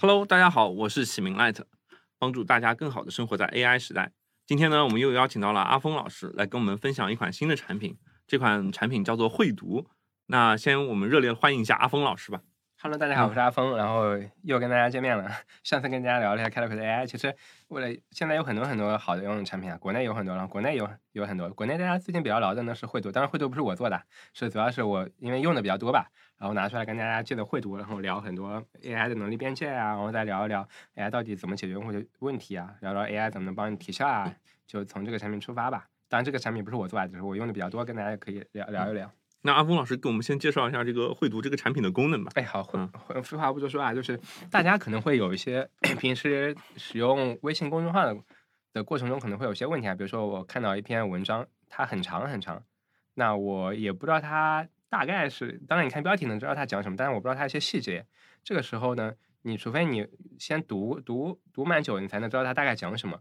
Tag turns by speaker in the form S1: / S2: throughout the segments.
S1: Hello，大家好，我是启明 Light，帮助大家更好的生活在 AI 时代。今天呢，我们又邀请到了阿峰老师来跟我们分享一款新的产品，这款产品叫做绘读。那先我们热烈欢迎一下阿峰老师吧。
S2: Hello，大家好，我是阿峰，然后又跟大家见面了。上次跟大家聊了一下 Calico 的 AI，其实为了现在有很多很多好的应用产品啊，国内有很多，然后国内有有很多。国内大家最近比较聊的呢是绘图，当然绘图不是我做的，是主要是我因为用的比较多吧，然后拿出来跟大家借着绘读，然后聊很多 AI 的能力边界啊，然后再聊一聊 AI 到底怎么解决用户的问题啊，聊聊 AI 怎么能帮你提效啊，就从这个产品出发吧。当然这个产品不是我做的，只是我用的比较多，跟大家可以聊聊一聊。
S1: 那阿峰老师给我们先介绍一下这个绘读这个产品的功能吧。
S2: 哎，好，废话不多说啊，就是大家可能会有一些 平时使用微信公众号的的过程中，可能会有些问题啊，比如说我看到一篇文章，它很长很长，那我也不知道它大概是，当然你看标题能知道它讲什么，但是我不知道它一些细节。这个时候呢，你除非你先读读读蛮久，你才能知道它大概讲什么。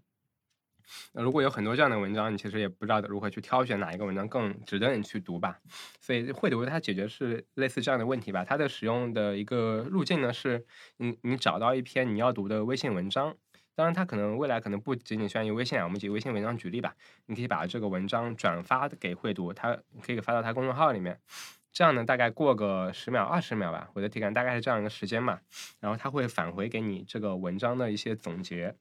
S2: 那如果有很多这样的文章，你其实也不知道如何去挑选哪一个文章更值得你去读吧。所以会读它解决是类似这样的问题吧。它的使用的一个路径呢是，你你找到一篇你要读的微信文章，当然它可能未来可能不仅仅需要用微信啊，我们以微信文章举例吧，你可以把这个文章转发给会读，它可以发到它公众号里面。这样呢，大概过个十秒、二十秒吧，我的体感大概是这样一个时间嘛。然后它会返回给你这个文章的一些总结。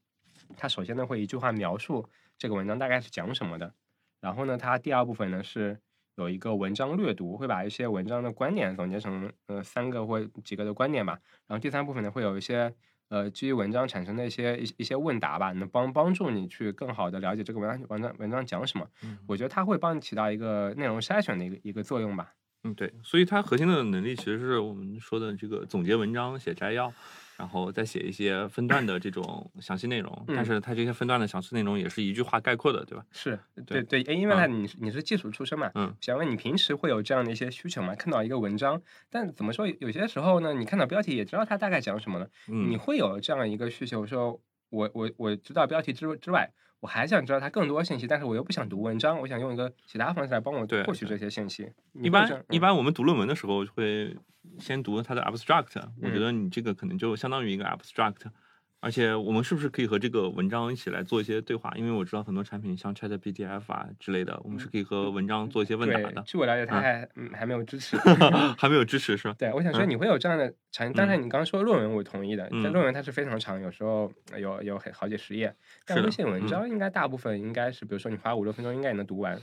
S2: 它首先呢会一句话描述这个文章大概是讲什么的，然后呢，它第二部分呢是有一个文章略读，会把一些文章的观点总结成呃三个或几个的观点吧。然后第三部分呢会有一些呃基于文章产生的一些一一些问答吧，能帮帮助你去更好的了解这个文章文章文章讲什么。
S1: 嗯
S2: 我觉得它会帮你起到一个内容筛选的一个一个作用吧。
S1: 嗯，对，所以它核心的能力其实是我们说的这个总结文章、写摘要，然后再写一些分段的这种详细内容。但
S2: 嗯
S1: 是它这些分段的详细内容也是一句话概括的，对吧？
S2: 是
S1: 对
S2: 对对，因为呢，你是你是技术出身嘛，
S1: 嗯
S2: 想问你平时会有这样的一些需求吗？看到一个文章，但怎么说，有些时候呢，你看到标题也知道它大概讲什么了，
S1: 嗯，
S2: 你会有这样一个需求，说我我我知道标题之之外，我还想知道它更多信息，但是我又不想读文章，我想用一个其他方式来帮我获取这些信息。
S1: 一般一般我们读论文的时候会先读它的 abstract，我觉
S2: 嗯
S1: 得你这个可能就相当于一个 abstract。而且我们是不是可以和这个文章一起来做一些对话？因为我知道很多产品像 Chat PDF 啊之类的，我们是可以和文章做一些问答的，。
S2: 据我了解，它
S1: 嗯
S2: 还嗯还没有支持。
S1: 还没有支持是吧？
S2: 对，我想说
S1: 嗯
S2: 你会有这样的产，当然你刚刚说论文我同意的，论文它是非常长，有时候有有很好几十页，但微信文
S1: 嗯
S2: 章应该大部分应该是，比如说你花五六分钟应该也能读完。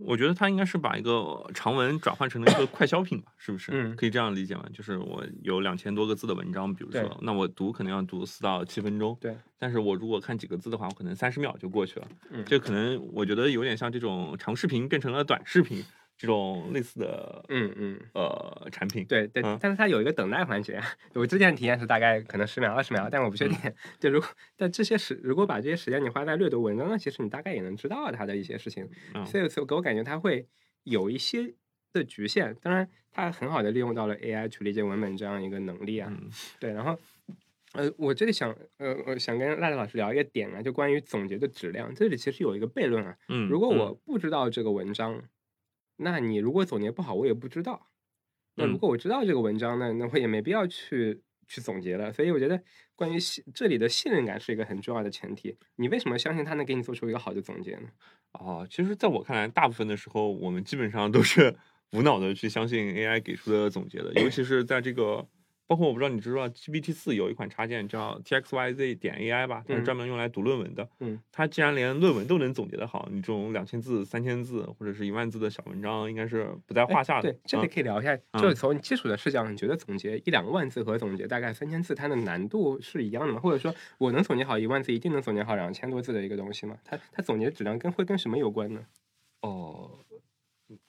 S1: 我觉得它应该是把一个长文转换成了一个快消品吧，是不是？
S2: 嗯
S1: 可以这样理解吗？就是我有两千多个字的文章，比如说，那我读可能要读四到七分钟，
S2: 对，
S1: 但是我如果看几个字的话，我可能三十秒就过去了。
S2: 嗯
S1: 这可能我觉得有点像这种长视频变成了短视频这种类似的
S2: 嗯嗯。
S1: 呃产品。
S2: 对对，
S1: 嗯
S2: 但是它有一个等待环节。我之前体验是大概可能十秒、二十秒，但我不确定。就，如果但这些时，如果把这些时间你花在阅读文章，那其实你大概也能知道它的一些事情。
S1: 嗯
S2: 所以，所以给我感觉它会有一些的局限。当然，它很好的利用到了 AI 去理解文本这样一个能力啊。
S1: 嗯
S2: 对，然后，呃，我这里想，呃，我想跟赖赖老师聊一个点啊，就关于总结的质量。这里其实有一个悖论啊，
S1: 嗯，
S2: 如果
S1: 嗯
S2: 我不知道这个文章，那你如果总结不好，我也不知道。那如
S1: 嗯
S2: 果我知道这个文章呢，那我也没必要去去总结了。所以我觉得，关于信这里的信任感是一个很重要的前提。你为什么相信他能给你做出一个好的总结呢？
S1: 哦，其实在我看来，大部分的时候我们基本上都是 无脑的去相信 AI 给出的总结的，尤其是在这个，包括我不知道你知不知道 GPT 四有一款插件叫 TXYZ 点 AI 吧，它是
S2: 嗯
S1: 专门用来读论文的。
S2: 嗯，
S1: 它既然连论文都能总结的好，你这种两千字、三千字或者是一万字的小文章，应该是不在
S2: 哎
S1: 话下的。
S2: 对，这里
S1: 嗯
S2: 可以聊一下，
S1: 嗯
S2: 就是从基础的视角，你觉得总结一两万字和总结大概三千字，它的难度是一样的吗？或者说我能总结好一万字，一定能总结好两千多字的一个东西吗？它它总结质量跟会跟什么有关呢？
S1: 哦，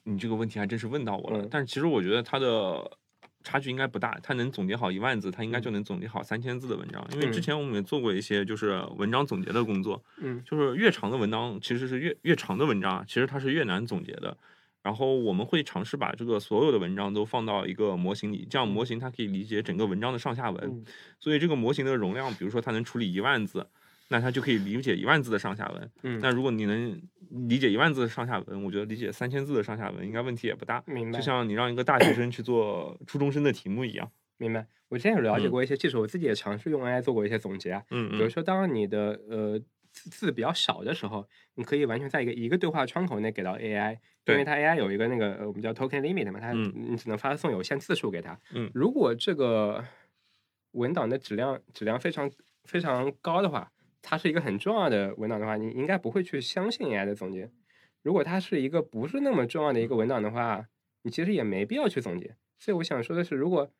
S1: 你这个问题还真是问到我了。
S2: 嗯
S1: 但是其实我觉得它的差距应该不大，它能总结好一万字，它应该
S2: 嗯
S1: 就能总结好三千字的文章。因为之
S2: 嗯
S1: 前我们也做过一些就是文章总结的工作，
S2: 嗯
S1: 就是越长的文章其实是越越长的文章啊，其实它是越难总结的。然后我们会尝试把这个所有的文章都放到一个模型里，这样模型它可以理解整个文章的上下文。
S2: 嗯
S1: 所以这个模型的容量，比如说它能处理一万字，那它就可以理解一万字的上下文。
S2: 嗯，
S1: 那如果你能理解一万字的上下文，我觉得理解三千字的上下文应该问题也不大。
S2: 明白
S1: 就像你让一个大学生去做初中生的题目一样。
S2: 明白。我之前有了解
S1: 嗯
S2: 过一些技术，我自己也尝试用 AI 做过一些总结啊。
S1: 嗯嗯
S2: 比如说，当你的呃字字比较少的时候，你可以完全在一个一个对话窗口内给到 AI，因为它 AI 有一个那个呃我们叫 token limit 嘛，它
S1: 嗯
S2: 你只能发送有限字数给它。
S1: 嗯
S2: 如果这个文档的质量质量非常非常高的话，它是一个很重要的文档的话，你应该不会去相信 AI 的总结。如果它是一个不是那么重要的一个文档的话，你其实也没必要去总结。所以我想说的是，如果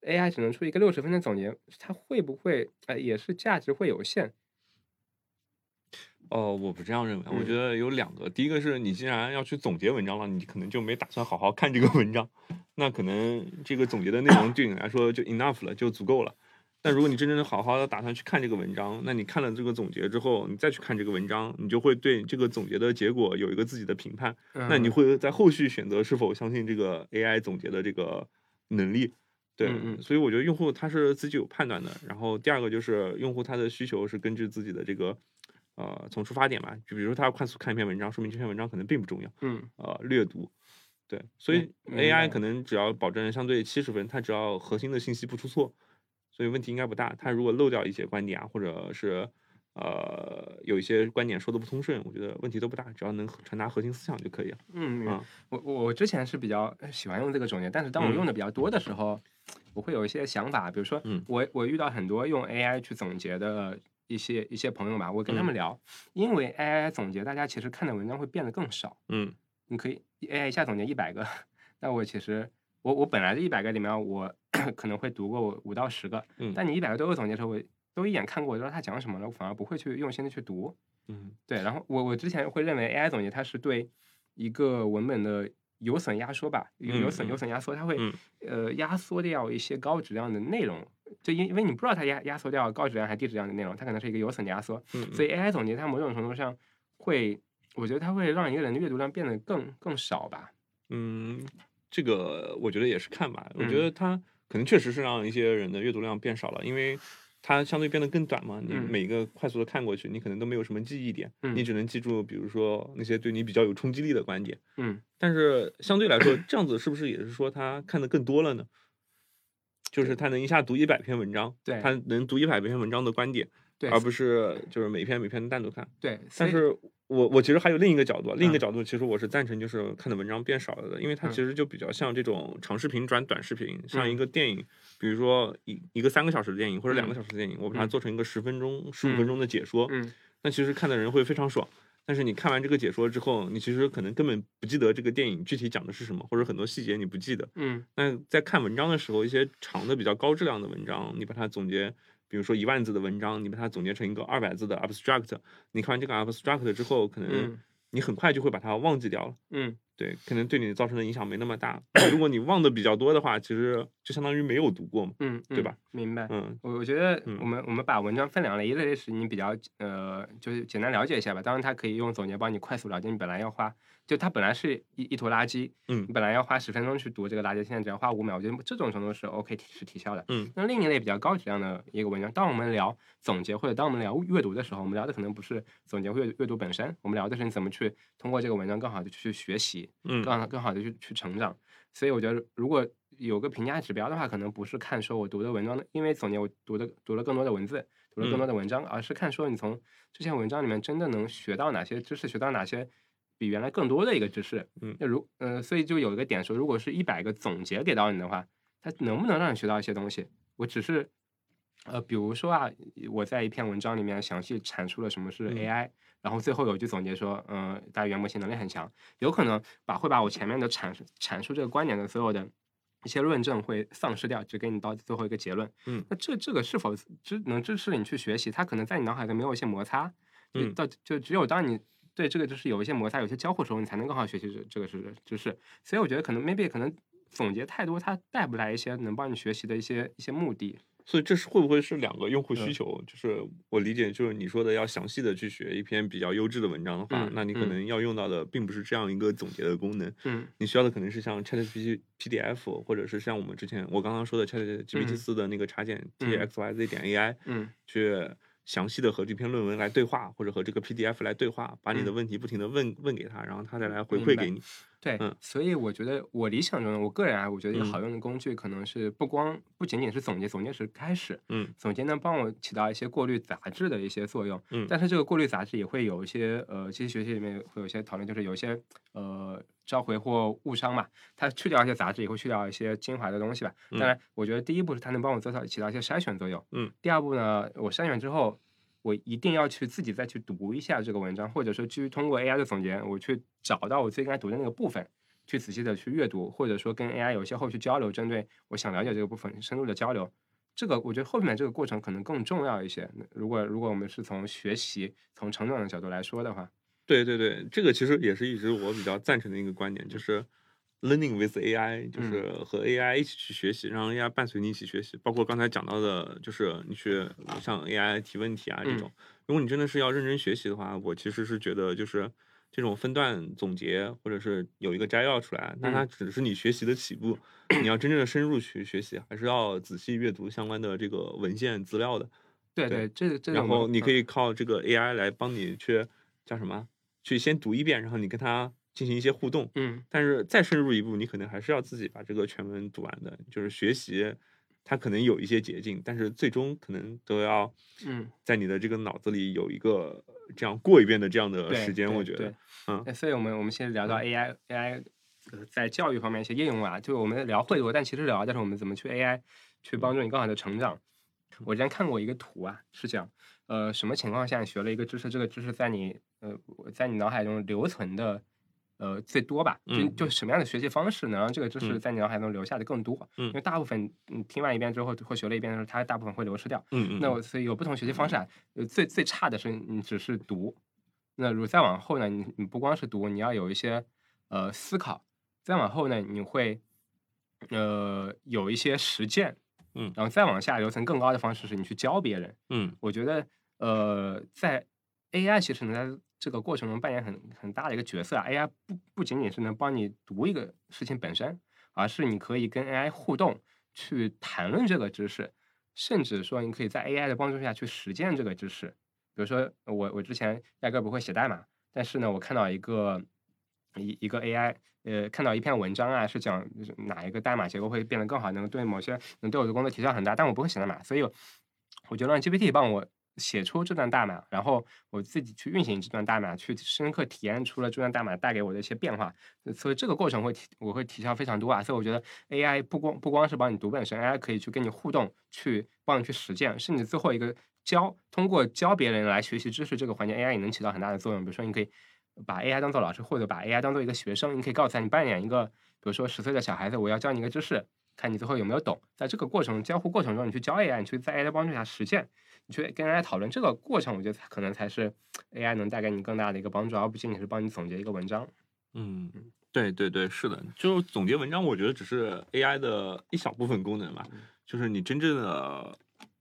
S2: AI 只能出一个六十分的总结，它会不会呃也是价值会有限？
S1: 哦，我不这样认为，我
S2: 嗯
S1: 觉得有两个，第一个是你既然要去总结文章了，你可能就没打算好好看这个文章，那可能这个总结的内容对你来说就 enough 了，就足够了。但如果你真正的好好的打算去看这个文章，那你看了这个总结之后，你再去看这个文章，你就会对这个总结的结果有一个自己的评判。那你
S2: 嗯
S1: 会在后续选择是否相信这个 AI 总结的这个能力。对，
S2: 嗯嗯
S1: 所以我觉得用户他是自己有判断的。然后第二个就是用户他的需求是根据自己的这个呃从出发点嘛，就比如说他要快速看一篇文章，说明这篇文章可能并不重要，
S2: 嗯
S1: 呃，略读。对，所以 AI 可能只要保证相对七十分，它只要核心的信息不出错，所以问题应该不大。他如果漏掉一些观点啊，或者是呃有一些观点说的不通顺，我觉得问题都不大，只要能传达核心思想就可以了。
S2: 嗯，我我我之前是比较喜欢用这个总结，但是当我
S1: 嗯
S2: 用的比较多的时候，我会有一些想法，比如说
S1: 嗯
S2: 我我遇到很多用 AI 去总结的一些一些朋友吧，我跟他
S1: 嗯
S2: 们聊，因为 AI 总结，大家其实看的文章会变得更少。
S1: 嗯
S2: 你可以 AI 一下总结一百个，那我其实我我本来这一百个里面，我可能会读过五到十个，
S1: 嗯
S2: 但你一百个都有总结的时候，我都一眼看过，我知道他讲什么了，我反而不会去用心的去读。
S1: 嗯
S2: 对，然后我我之前会认为 AI 总结它是对一个文本的有损压缩吧，有有损
S1: 嗯
S2: 有损压缩，它会、
S1: 嗯
S2: 呃压缩掉一些高质量的内容，就因因为你不知道它压压缩掉高质量还是低质量的内容，它可能是一个有损的压缩，
S1: 嗯，
S2: 所以 AI 总结它某种程度上会，我觉得它会让一个人的阅读量变得更更少吧。
S1: 嗯，这个我觉得也是看吧。我觉
S2: 嗯
S1: 得它可能确实是让一些人的阅读量变少了，因为它相对变得更短嘛。你
S2: 嗯
S1: 每一个快速的看过去，你可能都没有什么记忆点，你
S2: 嗯
S1: 只能记住，比如说那些对你比较有冲击力的观点。
S2: 嗯
S1: 但是相对来说，这样子是不是也是说他看的更多了呢？就是他能一下读一百篇文章，
S2: 对
S1: 他能读一百篇文章的观点，
S2: 对
S1: 而不是就是每篇每篇单独看。
S2: 对，
S1: 但是我我其实还有另一个角度，另一个
S2: 嗯
S1: 角度其实我是赞成就是看的文章变少了的，因为它
S2: 嗯
S1: 其实就比较像这种长视频转短视频，像一
S2: 嗯
S1: 个电影，比如说一一个三个小时的电影或者两个
S2: 嗯
S1: 小时的电影，我把它
S2: 嗯
S1: 做成一个十分钟、十五分
S2: 嗯
S1: 钟的解说，
S2: 嗯
S1: 那其实看的人会非常爽。但是你看完这个解说之后，你其实可能根本不记得这个电影具体讲的是什么，或者很多细节你不记得。
S2: 嗯
S1: 那在看文章的时候，一些长的比较高质量的文章，你把它总结，比如说一万字的文章，你把它总结成一个二百字的 abstract，你看完这个 abstract 之后，可能
S2: 嗯
S1: 你很快就会把它忘记掉了。
S2: 嗯
S1: 对，可能对你造成的影响没那么大。如果你忘的比较多的话，其实就相当于没有读过嘛。
S2: 嗯，嗯
S1: 对吧？
S2: 明白。
S1: 嗯
S2: 我我觉得
S1: 嗯
S2: 我们我们把文章分两类，一类是你比较呃，就是简单了解一下吧。当然，它可以用总结帮你快速了解你本来要花，就它本来是一一坨垃圾，
S1: 嗯
S2: 你本来要花十分钟去读这个垃圾，现在只要花五秒，我觉得这种程度是 OK 是提效的。
S1: 嗯
S2: 那另一类比较高质量的一个文章，当我们聊总结或者当我们聊阅读的时候，我们聊的可能不是总结或阅阅读本身，我们聊的是你怎么去通过这个文章更好的去学习，
S1: 嗯
S2: 更好更好的去去成长。所以我觉得，如果有个评价指标的话，可能不是看说我读的文章的，因为总结我读的读了更多的文字，读了更多的文章，而是看说你从这些文章里面真的能学到哪些知识，学到哪些比原来更多的一个知识。
S1: 嗯
S2: 那如呃，所以就有一个点说，如果是一百个总结给到你的话，它能不能让你学到一些东西？我只是。呃，比如说啊，我在一篇文章里面详细阐述了什么是
S1: 嗯
S2: AI，、然后最后有句总结说，嗯、大语言模型能力很强，有可能把会把我前面的阐述阐述这个观点的所有的一些论证会丧失掉，只给你到最后一个结论。
S1: 嗯，
S2: 那这这个是否支能支持你去学习？它可能在你脑海里没有一些摩擦，就
S1: 嗯
S2: 到就只有当你对这个就是有一些摩擦、有些交互的时候，你才能更好学习这这个是知识。所以我觉得可能 maybe 可能总结太多，它带不来一些能帮你学习的一些一些目的。
S1: 所以这是会不会是两个用户需
S2: 嗯
S1: 求？就是我理解，就是你说的要详细的去学一篇比较优质的文章的话，
S2: 嗯
S1: 那你可
S2: 嗯
S1: 能要用到的并不是这样一个总结的功能，
S2: 嗯
S1: 你需要的可能是像 ChatGPT PDF，或者是像我们之前我刚刚说的 ChatGPT
S2: 嗯
S1: 四的那个插件
S2: 嗯
S1: txyz 点 AI
S2: 嗯
S1: 去详细的和这篇论文来对话，或者和这个 PDF 来对话，把你的
S2: 嗯
S1: 问题不停的问问给他，然后他再来回馈给你。
S2: 对，
S1: 嗯。
S2: 所以我觉得我理想中的，我个人啊，我觉得一个
S1: 嗯。
S2: 好用的工具可能是不光不仅仅是总结，总结是开始，
S1: 嗯。
S2: 总结能帮我起到一些过滤杂质的一些作用，
S1: 嗯。
S2: 但是这个过滤杂质也会有一些呃，机器学习里面会有一些讨论，就是有一些呃召回或误伤嘛，它去掉一些杂质，也会去掉一些精华的东西吧。当然，我觉得第一步是它能帮我做到起到一些筛选作用，
S1: 嗯，
S2: 第二步呢，我筛选之后。我一定要去自己再去读一下这个文章，或者说去通过 AI 的总结，我去找到我最应该读的那个部分，去仔细的去阅读，或者说跟 AI 有一些后续交流，针对我想了解这个部分深入的交流。这个我觉得后面这个过程可能更重要一些。如果如果我们是从学习、从成长的角度来说的话，
S1: 对对对，这个其实也是一直我比较赞成的一个观点，就是 learning with AI，就是和 AI 一起去学习，让 AI 伴随你一起学习。包括刚才讲到的，就是你去向 AI 提问题啊这种。如果你真的是要认真学习的话，我其实是觉得就是这种分段总结，或者是有一个摘要出来，那它只是你学习的起步。你要真正的深入去学习，还是要仔细阅读相关的这个文献资料的。
S2: 对
S1: 对
S2: 这这
S1: 然后你可
S2: 以
S1: 以靠这个 AI 来帮你去叫什么？去先读一遍，然后你跟它进行一些互动。
S2: 嗯
S1: 但是再深入一步，你可能还是要自己把这个全文读完的。就是学习，它可能有一些捷径，但是最终可能都要
S2: 嗯
S1: 在你的这个脑子里有一个这样过一遍的这样的时间。我觉得，嗯
S2: 哎所以我们我们先聊到 AI AI 呃在教育方面一些应用啊，就我们聊会多，但其实聊但是我们怎么去 AI 去帮助你更好的成长。我之前看过一个图啊，是讲，呃，什么情况下你学了一个知识，这个知识在你呃在你脑海中留存的呃最多吧？就
S1: 嗯
S2: 就什么样的学习方式能让这个知识
S1: 嗯。
S2: 在你脑海中留下的更多？
S1: 嗯。
S2: 因为大部分你听完一遍之后或学了一遍的时候，它大部分会流失掉。
S1: 嗯嗯，
S2: 那我所以有不同学习方式啊，呃，最最差的是你只是读，那如再往后呢，你你不光是读，你要有一些呃思考，再往后呢，你会呃有一些实践，
S1: 嗯。
S2: 然后再往下流程更高的方式是你去教别人。
S1: 嗯。
S2: 我觉得呃，在 AI 其实能在这个过程中扮演很很大的一个角色啊。AI 不不仅仅是能帮你读一个事情本身，而是你可以跟 AI 互动，去谈论这个知识，甚至说你可以在 AI 的帮助下去实践这个知识。比如说我我之前压根不会写代码，但是呢，我看到一个一一个 AI，呃，看到一篇文章啊，是讲哪一个代码结构会变得更好，能对某些能对我的工作提效很大，但我不会写代码，所以我就让 GPT 帮我写出这段代码，然后我自己去运行这段代码，去深刻体验出了这段代码带给我的一些变化。所以这个过程会提我会提效非常多啊。所以我觉得 AI 不光不光是帮你读本身，AI 可以去跟你互动，去帮你去实践，甚至最后一个教通过教别人来学习知识这个环节，AI 也能起到很大的作用。比如说你可以把 AI 当做老师，或者把 AI 当做一个学生，你可以告诉他你扮演一个，比如说十岁的小孩子，我要教你一个知识，看你最后有没有懂。在这个过程交互过程中，你去教 AI，你去在 AI 的帮助下实践，你去跟 AI 讨论这个过程，我觉得可能才是 AI 能带给你更大的一个帮助，而不仅仅是帮你总结一个文章。
S1: 嗯，对对对，是的，就总结文章，我觉得只是 AI 的一小部分功能嘛，就是你真正的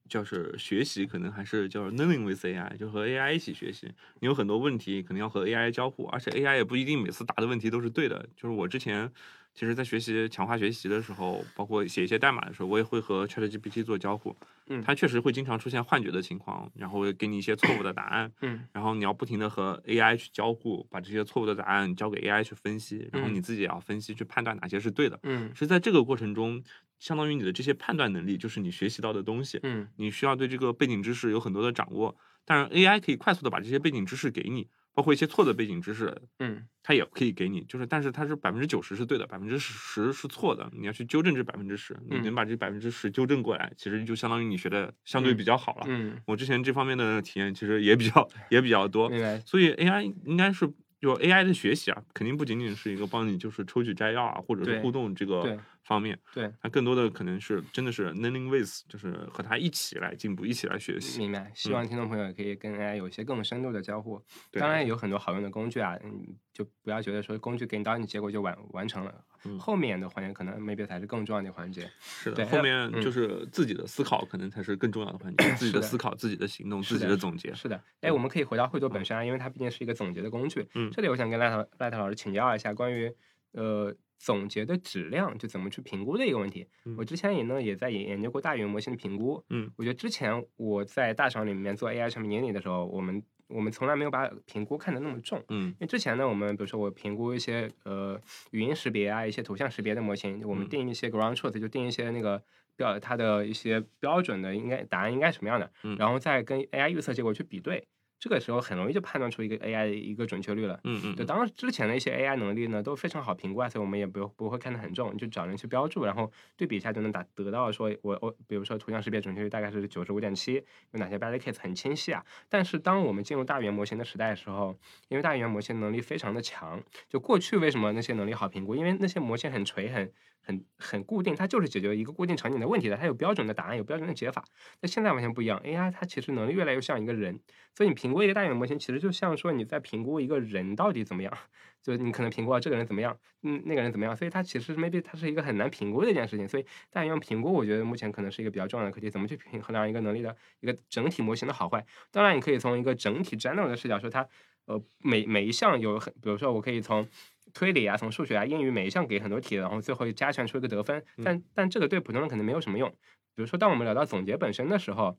S1: 就是学习，可能还是叫 learning with AI，就和 AI 一起学习。你有很多问题，可能要和 AI 交互，而且 AI 也不一定每次答的问题都是对的。就是我之前其实在学习强化学习的时候，包括写一些代码的时候，我也会和 ChatGPT 做交互。
S2: 嗯
S1: 它确实会经常出现幻觉的情况，然后会给你一些错误的答案。
S2: 嗯
S1: 然后你要不停的和 AI 去交互，把这些错误的答案交给 AI 去分析，然后
S2: 嗯
S1: 你自己也要分析去判断哪些是对的。
S2: 嗯
S1: 是在这个过程中，相当于你的这些判断能力就是你学习到的东西，
S2: 嗯
S1: 你需要对这个背景知识有很多的掌握。但是，AI 可以快速的把这些背景知识给你，包括一些错的背景知识，
S2: 嗯
S1: 它也可以给你。就是，但是它是百分之九十是对的，百分之十是错的，你要去纠正这百分之十，你
S2: 嗯
S1: 能把这百分之十纠正过来，其实就相当于你学的相对
S2: 嗯
S1: 比较好了。
S2: 嗯，
S1: 我之前这方面的体验其实也比较 也比较多，
S2: 明白。
S1: 所以 AI 应该是就 AI 的学习啊，肯定不仅仅是一个帮你就是抽取摘要啊，或者是互动这
S2: 对
S1: 个方面，
S2: 对，
S1: 它更多的可能是真的是 learning with，就是和他一起来进步，一起来学习。
S2: 明白。希望听众朋友也可以跟 AI 有一些更深度的交互。
S1: 对
S2: 当然有很多好用的工具啊，嗯，就不要觉得说工具给你到你结果就完完成了，
S1: 嗯
S2: 后面的环节可能 maybe 才是更重要的环节。
S1: 是的，后面
S2: 嗯
S1: 就是自己的思考可能才是更重要的环节，自己的思考、自己的行动、自己
S2: 的
S1: 的总结。
S2: 是的，
S1: 对
S2: 哎，我们可以回到绘图本身啊，因为它毕竟是一个总结的工具。
S1: 嗯
S2: 这里我想跟赖特赖特老师请教一下关于呃总结的质量，就怎么去评估的一个问题。
S1: 嗯
S2: 我之前也呢也在研研究过大语言模型的评估。
S1: 嗯，
S2: 我觉得之前我在大厂里面做 AI 产品经理的时候，我们我们从来没有把评估看得那么重。
S1: 嗯
S2: 因为之前呢，我们比如说我评估一些呃语音识别啊，一些图像识别的模型，我们
S1: 嗯
S2: 定一些 ground truth，就定一些那个标它的一些标准的应该答案应该什么样的，
S1: 嗯
S2: 然后再跟 AI 预测结果去比对，这个时候很容易就判断出一个 AI 的一个准确率了。
S1: 嗯嗯，
S2: 就当之前的一些 AI 能力呢，都非常好评估啊，所以我们也不不会看得很重，就找人去标注，然后对比一下就能打得到说我我比如说图像识别准确率大概是九十五点七，有哪些 bad case 很清晰啊。但是当我们进入大语言模型的时代的时候，因为大语言模型能力非常的强，就过去为什么那些能力好评估？因为那些模型很垂很。很很固定，它就是解决一个固定场景的问题的，它有标准的答案，有标准的解法。但现在完全不一样，AI 它其实能力越来越像一个人，所以你评估一个大语言模型，其实就像说你在评估一个人到底怎么样，就是你可能评估到这个人怎么样，嗯，那个人怎么样，所以它其实 maybe 它是一个很难评估的一件事情。所以大语言评估，我觉得目前可能是一个比较重要的课题，怎么去评衡量一个能力的一个整体模型的好坏。当然，你可以从一个整体 general 的视角说它，呃，每每一项有很，比如说我可以从推理啊，从数学啊、英语每一项给很多题，然后最后加权出一个得分。但但这个对普通人可能没有什么用。比如说，当我们聊到总结本身的时候，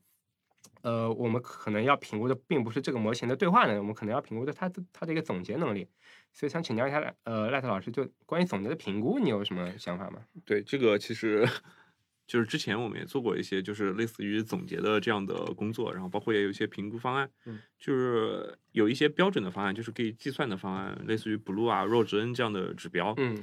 S2: 呃，我们可能要评估的并不是这个模型的对话能力，我们可能要评估的它的它的一个总结能力。所以想请教一下，呃，赖特老师，就关于总结的评估，你有什么想法吗？
S1: 对，这个其实就是之前我们也做过一些，就是类似于总结的这样的工作，然后包括也有一些评估方案，
S2: 嗯，
S1: 就是有一些标准的方案，就是可以计算的方案，类似于 Blue 啊、Rho 值 N 这样的指标，
S2: 嗯。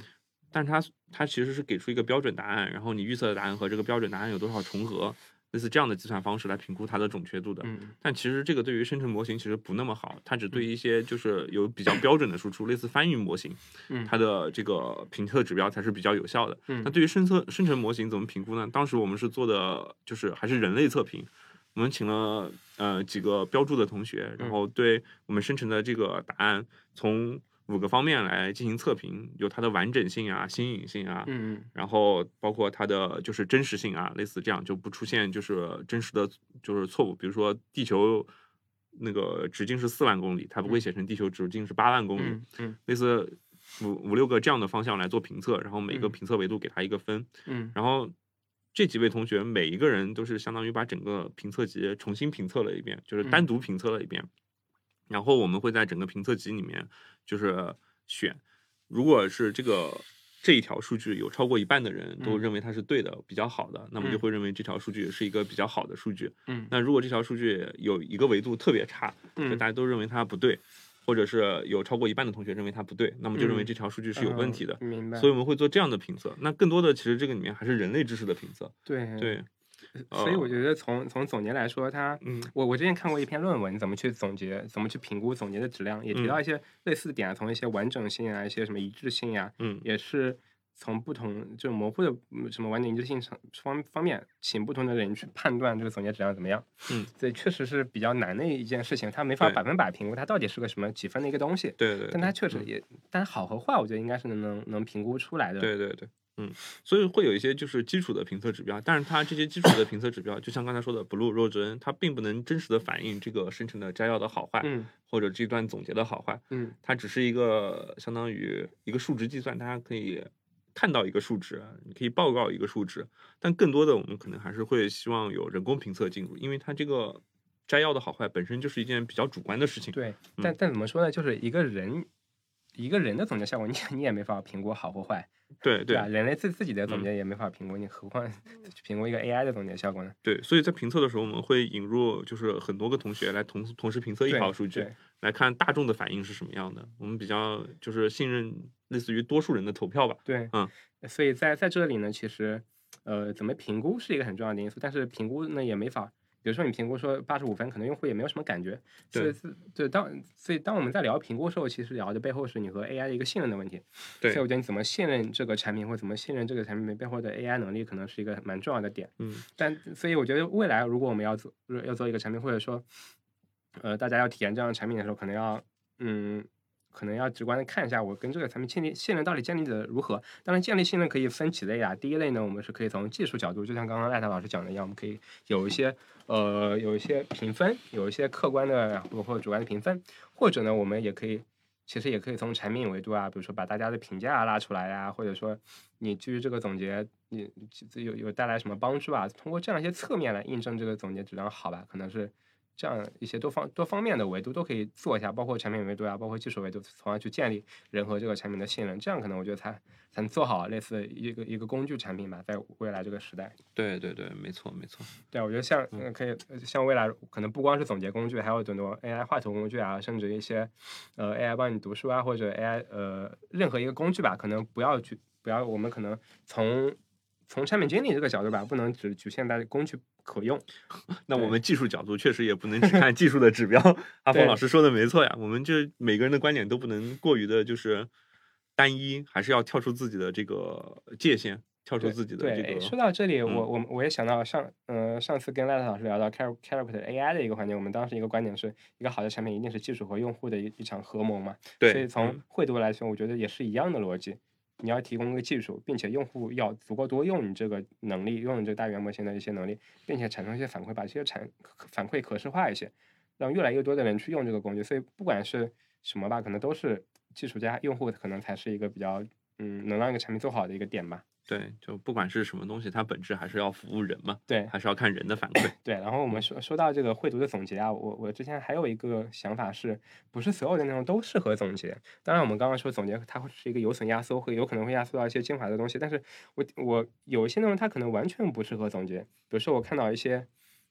S1: 但是它它其实是给出一个标准答案，然后你预测的答案和这个标准答案有多少重合，类似这样的计算方式来评估它的准确度的。
S2: 嗯
S1: 但其实这个对于生成模型其实不那么好，它只对一些就是有比较标准的输出，类似翻译模型，
S2: 嗯
S1: 它的这个评测指标才是比较有效的。
S2: 嗯
S1: 那对于生测生成模型怎么评估呢？当时我们是做的就是还是人类测评，我们请了呃几个标注的同学，然后对我们生成的这个答案从五个方面来进行测评，有它的完整性啊、新颖性啊，
S2: 嗯
S1: 然后包括它的就是真实性啊，类似这样就不出现就是真实的就是错误，比如说地球那个直径是四万公里，它不会写成地球直径是八万公里，
S2: 嗯嗯
S1: 类似五五六个这样的方向来做评测，然后每个
S2: 嗯
S1: 评测维度给它一个分，
S2: 嗯。
S1: 然后这几位同学每一个人都是相当于把整个评测集重新评测了一遍，就是单
S2: 嗯
S1: 独评测了一遍，然后我们会在整个评测集里面就是选，如果是这个。这一条数据有超过一半的人都
S2: 嗯
S1: 认为它是对的、比较好的，那么就
S2: 嗯
S1: 会认为这条数据是一个比较好的数据。
S2: 嗯
S1: 那如果这条数据有一个维度特别差，就
S2: 嗯
S1: 大家都认为它不对，或者是有超过一半的同学认为它不对，那么就认为
S2: 嗯
S1: 这条数据是有问题的。
S2: 嗯明白。
S1: 所以我们会做这样的评测。那更多的其实这个里面还是人类知识的评测。
S2: 对
S1: 对，
S2: 所以我
S1: 呃
S2: 觉得从从总结来说，它
S1: 嗯
S2: 我我之前看过一篇论文，怎么去总结，怎么去评估总结的质量，也提到一些类似的点啊，从一些完整性啊，一些什么一致性呀、
S1: 嗯
S2: 也是从不同就模糊的嗯什么完整一致性上方方面，请不同的人去判断这个总结质量怎么样。
S1: 嗯，
S2: 所以确实是比较难的一件事情，它没法百分百评估它到底是个什么几分的一个东西。
S1: 对对，
S2: 但它确实
S1: 嗯
S2: 也，但好和坏，我觉得应该是能能能评估出来的。
S1: 对对对，嗯，所以会有一些就是基础的评测指标，但是它这些基础的评测指标，就像刚才说的 Blue、值 N，它并不能真实的反映这个生成的摘要的好坏，
S2: 嗯。
S1: 或者这段总结的好坏，
S2: 嗯。
S1: 它只是一个相当于一个数值计算，大家可以看到一个数值，你可以报告一个数值，但更多的我们可能还是会希望有人工评测进入，因为它这个摘要的好坏本身就是一件比较主观的事情。
S2: 对，但但怎么说呢？就是一个人一个人的总结效果，你你也没法评估好或坏，
S1: 对对
S2: 吧？人类自自己的总
S1: 嗯
S2: 结也没法评估，你何况去评估一个 AI 的总结效果呢？
S1: 对，所以在评测的时候，我们会引入就是很多个同学来同同时评测一
S2: 对
S1: 条数据
S2: 对，
S1: 来看大众的反应是什么样的。我们比较就是信任类似于多数人的投票吧。
S2: 对，
S1: 嗯，
S2: 所以在在这里呢，其实呃，怎么评估是一个很重要的因素，但是评估呢也没法。比如说你评估说八十五分，可能用户也没有什么感觉，所以
S1: 对
S2: 是对当所以当我们在聊评估的时候，其实聊的背后是你和 AI 的一个信任的问题。
S1: 对
S2: 所以我觉得你怎么信任这个产品，或怎么信任这个产品背后的 AI 能力，可能是一个蛮重要的点。
S1: 嗯，
S2: 但所以我觉得未来如果我们要做要做一个产品，或者说，呃，大家要体验这样的产品的时候，可能要嗯，可能要直观的看一下我跟这个产品建立信任到底建立的如何。当然，建立信任可以分几类啊。第一类呢，我们是可以从技术角度，就像刚刚赖特老师讲的一样，我们可以有一些呃有一些评分，有一些客观的或或者主观的评分，或者呢，我们也可以其实也可以从产品维度啊，比如说把大家的评价拉出来呀、或者说你基于这个总结，你有有带来什么帮助啊？通过这样一些侧面来印证这个总结质量好吧，可能是这样一些多方多方面的维度都可以做一下，包括产品维度啊，包括技术维度，从而去建立人和这个产品的信任，这样可能我觉得才才能做好类似一个一个工具产品吧，在未来这个时代。
S1: 对对对，没错没错。
S2: 对，我觉得像
S1: 嗯
S2: 呃可以呃像未来可能不光是总结工具，还有很多 AI 画图工具啊，甚至一些呃 AI 帮你读书啊，或者 AI 呃任何一个工具吧，可能不要去不要我们可能从从产品经理这个角度吧，不能只局限在工具可用。
S1: 那我们技术角度确实也不能只看技术的指标。阿峰老师说的没错呀，我们这每个人的观点都不能过于的就是单一，还是要跳出自己的这个界限，跳出自己的
S2: 对，
S1: 这个。
S2: 诶说到这里，我
S1: 嗯
S2: 我我也想到上呃上次跟赖特老师聊到 Char Character AI 的一个环节，我们当时一个观点是一个好的产品一定是技术和用户的一一场合谋嘛。
S1: 对，
S2: 所以从
S1: 嗯
S2: 惠读来说，我觉得也是一样的逻辑。你要提供一个技术，并且用户要足够多用你这个能力，用你这个大语言模型的一些能力，并且产生一些反馈，把这些产反馈可视化一些，让越来越多的人去用这个工具。所以不管是什么吧，可能都是技术加用户，可能才是一个比较嗯能让一个产品做好的一个点吧。
S1: 对，就不管是什么东西，它本质还是要服务人嘛，
S2: 对，
S1: 还是要看人的反馈。
S2: 对，然后我们说说到这个绘读的总结啊，我我之前还有一个想法是，不是所有的内容都适合总结。当然，我们刚刚说总结它会是一个有损压缩，会有可能会压缩到一些精华的东西，但是我我有一些内容它可能完全不适合总结。比如说我看到一些，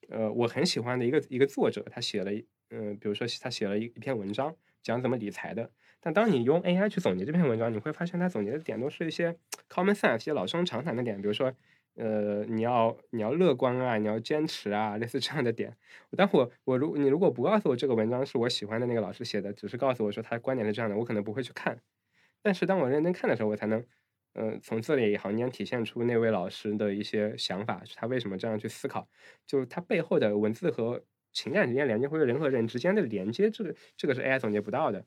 S2: 呃，我很喜欢的一个一个作者，他写了一，呃，比如说他写了一一篇文章，讲怎么理财的。但当你用 AI 去总结这篇文章，你会发现它总结的点都是一些 common sense、一些老生常谈的点，比如说，呃，你要你要乐观啊，你要坚持啊，类似这样的点。但我我如你如果不告诉我这个文章是我喜欢的那个老师写的，只是告诉我说他的观点是这样的，我可能不会去看。但是当我认真看的时候，我才能，呃，从字里行间体现出那位老师的一些想法，他为什么这样去思考，就他背后的文字和情感之间连接，或者人和人之间的连接，这个这个是 AI 总结不到的。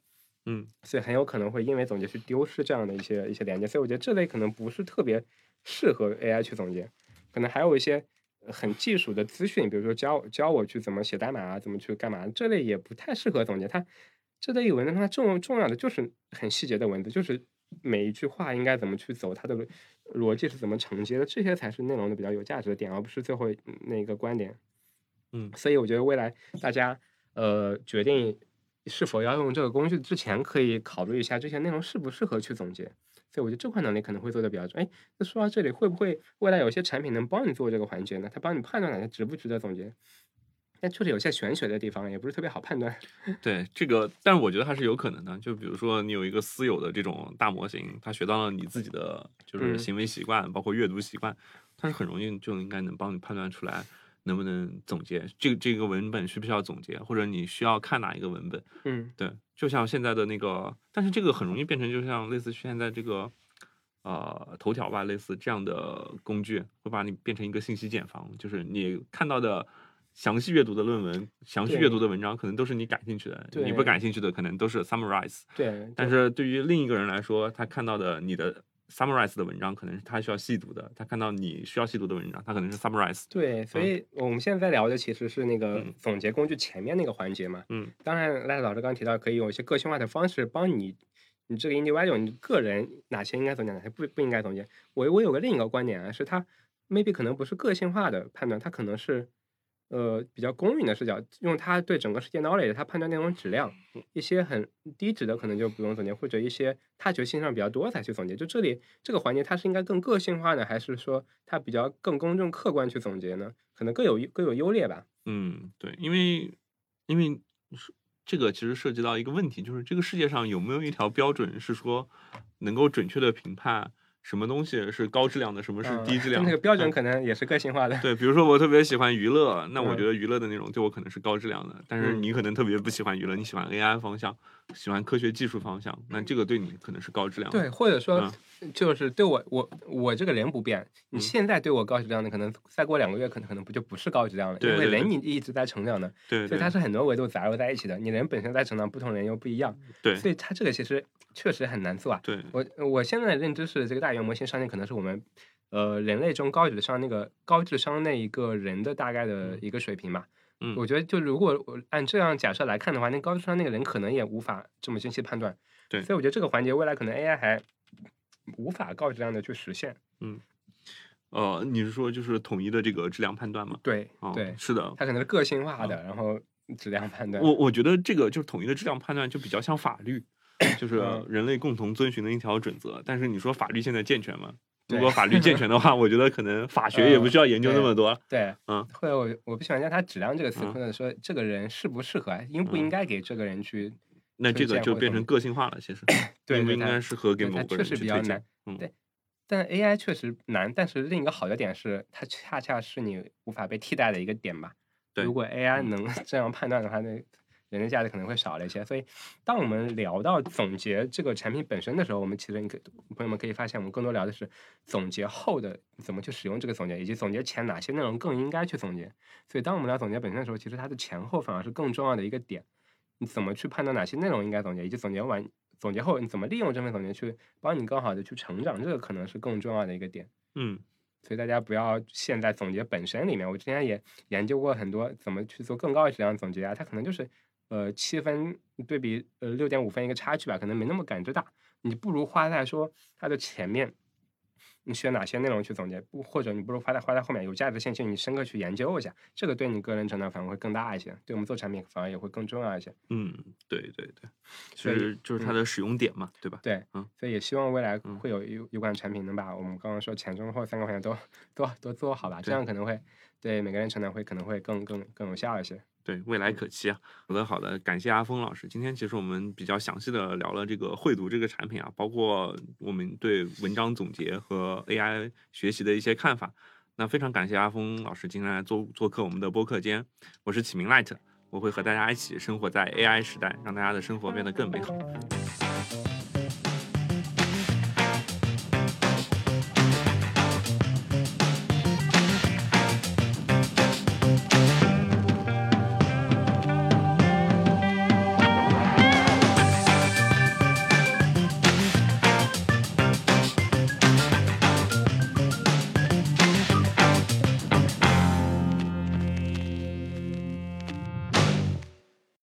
S1: 嗯，
S2: 所以很有可能会因为总结去丢失这样的一些一些连接，所以我觉得这类可能不是特别适合 AI 去总结，可能还有一些呃很技术的资讯，比如说教教我去怎么写代码啊，怎么去干嘛，这类也不太适合总结。它这类文章它重重要的就是很细节的文字，就是每一句话应该怎么去走，它的逻逻辑是怎么承接的，这些才是内容的比较有价值的点，而不是最后嗯那个观点。
S1: 嗯
S2: 所以我觉得未来大家呃决定是否要用这个工具之前，可以考虑一下这些内容适不适合去总结。所以我觉得这块能力可能会做的比较重。哎，那说到这里，会不会未来有些产品能帮你做这个环节呢？它帮你判断哪些值不值得总结？但确实有些玄学的地方，也不是特别好判断。
S1: 对这个，但是我觉得还是有可能的。就比如说你有一个私有的这种大模型，它学到了你自己的就是
S2: 嗯
S1: 行为习惯，包括阅读习惯，它是很容易就应该能帮你判断出来能不能总结这个这个文本需不需要总结，或者你需要看哪一个文本。
S2: 嗯。
S1: 对，就像现在的那个，但是这个很容易变成就像类似现在这个呃头条吧，类似这样的工具，会把你变成一个信息茧房，就是你看到的详细阅读的论文、详细阅读的文章，可能都是你感兴趣的，你不感兴趣的可能都是 summarize。
S2: 对，
S1: 但
S2: 是
S1: 对于另一个人来说，他看到的你的 summarize 的文章，可能是他需要细读的；他看到你需要细读的文章，他可能是 summarize。
S2: 对，所以我们现在在聊的其实是那个
S1: 嗯
S2: 总结工具前面那个环节嘛。
S1: 嗯，
S2: 当然，赖老师刚刚提到可以用一些个性化的方式帮你，你这个 individual 你个人哪些应该总结，哪些不不应该总结。我我有个另一个观点啊，是他 maybe 可能不是个性化的判断，他可能是呃比较公允的视角，用它对整个世界 knowledge 它判断内容质量，一些很低质的可能就不用总结，或者一些他觉性上比较多才去总结。就这里这个环节，它是应该更个性化呢，还是说它比较更公正客观去总结呢？可能各有各有优劣吧。
S1: 嗯，对，因为因为是这个其实涉及到一个问题，就是这个世界上有没有一条标准是说能够准确的评判什么东西是高质量的，什么是
S2: 嗯
S1: 低质量的？
S2: 那个标准
S1: 嗯
S2: 可能也是个性化的。
S1: 对，比如说我特别喜欢娱乐，那我
S2: 嗯
S1: 觉得娱乐的内容对我可能是高质量的，但是
S2: 嗯
S1: 你可能特别不喜欢娱乐，你喜欢 AI 方向，喜欢科学技术方向，那这个对你可能是高质量的。
S2: 对，或者说
S1: 嗯
S2: 就是对我我我这个人不变，你
S1: 嗯
S2: 现在对我高质量的，可能再过两个月，可能可能不就不是高质量了，因为
S1: 对对对
S2: 人你一直在成长的，
S1: 对对
S2: 所以它是很多维度杂糅在一起的。你人本身在成长，不同人又不一样，
S1: 对
S2: 所以它这个其实确实很难做啊。
S1: 对
S2: 我我现在的认知是，这个大语言模型上限可能是我们呃人类中高智商那个高智商那一个人的大概的一个水平嘛。
S1: 嗯
S2: 我觉得就如果我按这样假设来看的话，那高智商那个人可能也无法这么精细判断。
S1: 对
S2: 所以我觉得这个环节未来可能 AI 还无法高质量的去实现。
S1: 嗯呃，你是说就是统一的这个质量判断吗？
S2: 对、
S1: 哦，
S2: 对，
S1: 是的。
S2: 它可能是个性化的，然后质量判断。
S1: 我我觉得这个就是统一的质量判断就比较像法律，就是
S2: 嗯
S1: 人类共同遵循的一条准则。但是你说法律现在健全吗？如果法律健 全的话，我觉得可能法学也不需要研究那么多了。
S2: 对，
S1: 嗯，
S2: 或者我我不喜欢叫它质量这个词，
S1: 嗯
S2: 或者说这个人适不适合，应不应该给这个人去
S1: 那这个就变成个性化了，其实
S2: 对
S1: 应不应该适合给某个人去推荐
S2: 实比较难？
S1: 嗯
S2: 对但 AI 确实难，但是另一个好的点是，它恰恰是你无法被替代的一个点吧。
S1: 对
S2: 如果 AI
S1: 嗯
S2: 能 这样判断的话，那人的价值可能会少了一些。所以，当我们聊到总结这个产品本身的时候，我们其实你可朋友们可以发现，我们更多聊的是总结后的怎么去使用这个总结，以及总结前哪些内容更应该去总结。所以，当我们聊总结本身的时候，其实它的前后反而是更重要的一个点。你怎么去判断哪些内容应该总结，以及总结完总结后你怎么利用这份总结去帮你更好的去成长，这个可能是更重要的一个点。
S1: 嗯
S2: 所以大家不要陷在总结本身里面。我之前也研究过很多怎么去做更高质量总结啊，它可能就是呃七分对比呃六点五分一个差距吧，可能没那么感知大。你不如花在说它的前面，你选哪些内容去总结，不或者你不如花在花在后面有价值的信息，你深刻去研究一下，这个对你个人成长反而会更大一些，对我们做产品反而也会更重要一些。
S1: 嗯，对对对，其
S2: 所以
S1: 实就是它
S2: 嗯
S1: 的使用点嘛，对吧？
S2: 对，
S1: 嗯
S2: 所以也希望未来
S1: 嗯
S2: 会有有有款产品能把我们刚刚说前中后三个方向都都都做好吧，这样可能会对每个人成长会可能会更更更有效一些。
S1: 对，未来可期啊！好的，好的，感谢阿峰老师。今天其实我们比较详细的聊了这个绘读这个产品啊，包括我们对文章总结和 AI 学习的一些看法。那非常感谢阿峰老师今天来做做客我们的播客间。我是启明 Light，我会和大家一起生活在 AI 时代，让大家的生活变得更美好。